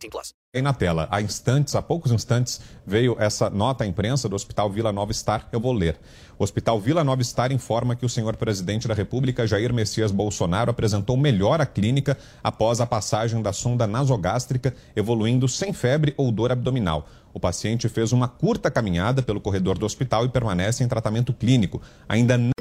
18 plus. Aí na tela, há instantes, há poucos instantes, veio essa nota à imprensa do Hospital Vila Nova Star. Eu vou ler. O Hospital Vila Nova Star informa que o senhor presidente da República, Jair Messias Bolsonaro, apresentou melhor à clínica após a passagem da sonda nasogástrica, evoluindo sem febre ou dor abdominal. O paciente fez uma curta caminhada pelo corredor do hospital e permanece em tratamento clínico. Ainda não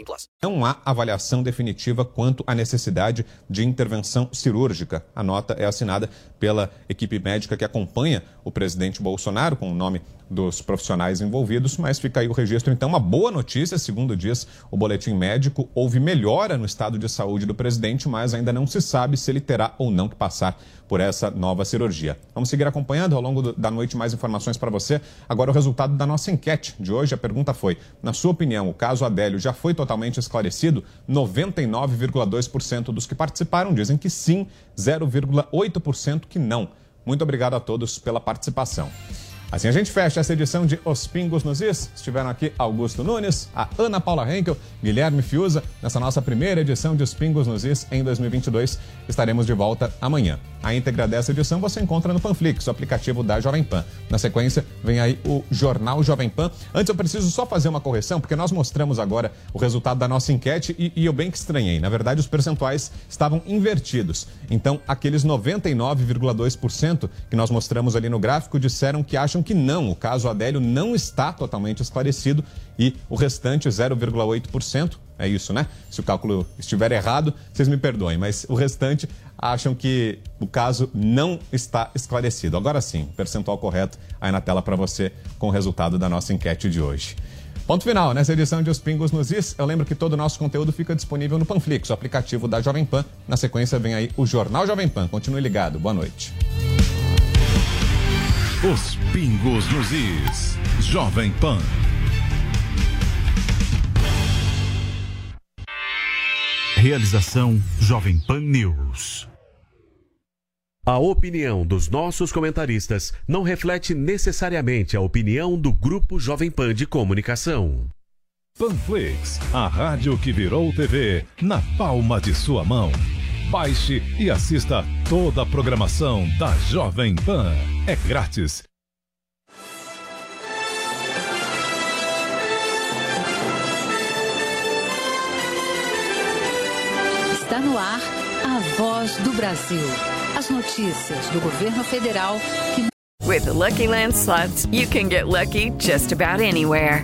plus. Não há avaliação definitiva quanto à necessidade de intervenção cirúrgica. A nota é assinada pela equipe médica que acompanha o presidente Bolsonaro, com o nome dos profissionais envolvidos, mas fica aí o registro. Então, uma boa notícia, segundo diz o boletim médico, houve melhora no estado de saúde do presidente, mas ainda não se sabe se ele terá ou não que passar por essa nova cirurgia. Vamos seguir acompanhando ao longo do, da noite mais informações para você. Agora, o resultado da nossa enquete de hoje. A pergunta foi: na sua opinião, o caso Adélio já foi totalmente esclarecido? 99,2% dos que participaram dizem que sim, 0,8% que não. Muito obrigado a todos pela participação. Assim a gente fecha essa edição de Os Pingos nos Is. Estiveram aqui Augusto Nunes, a Ana Paula Henkel, Guilherme Fiuza, nessa nossa primeira edição de Os Pingos nos Is em 2022. Estaremos de volta amanhã. A íntegra dessa edição você encontra no Panflix, o aplicativo da Jovem Pan. Na sequência, vem aí o Jornal Jovem Pan. Antes, eu preciso só fazer uma correção, porque nós mostramos agora o resultado da nossa enquete e, e eu bem que estranhei. Na verdade, os percentuais estavam invertidos. Então, aqueles 99,2% que nós mostramos ali no gráfico disseram que acham que não, o caso Adélio não está totalmente esclarecido e o restante, 0,8%, é isso, né? Se o cálculo estiver errado, vocês me perdoem, mas o restante acham que o caso não está esclarecido. Agora sim, percentual correto aí na tela para você com o resultado da nossa enquete de hoje. Ponto final nessa edição de Os Pingos nos Is. Eu lembro que todo o nosso conteúdo fica disponível no Panflix, o aplicativo da Jovem Pan. Na sequência vem aí o Jornal Jovem Pan. Continue ligado. Boa noite. Os Pingos nos Is. Jovem Pan. Realização Jovem Pan News. A opinião dos nossos comentaristas não reflete necessariamente a opinião do Grupo Jovem Pan de Comunicação. Panflix, a rádio que virou TV na palma de sua mão. Baixe e assista toda a programação da Jovem Pan. É grátis. Está no ar a voz do Brasil. As notícias do governo federal que With the Lucky Land slots, you can get lucky just about anywhere.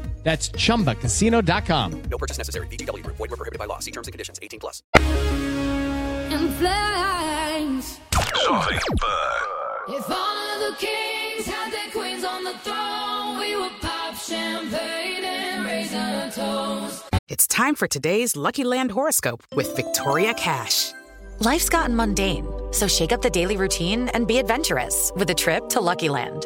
That's chumbacasino.com. No purchase necessary. VGW Group. Void were prohibited by law. See terms and conditions. 18 plus. and flames. Jovem Pan. If all of the kings had their queens on the throne, we would pop champagne and raise our toast. It's time for today's Lucky Land horoscope with Victoria Cash. Life's gotten mundane, so shake up the daily routine and be adventurous with a trip to Lucky Land.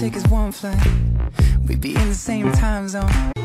Takes is one flight. We'd be in the same time zone.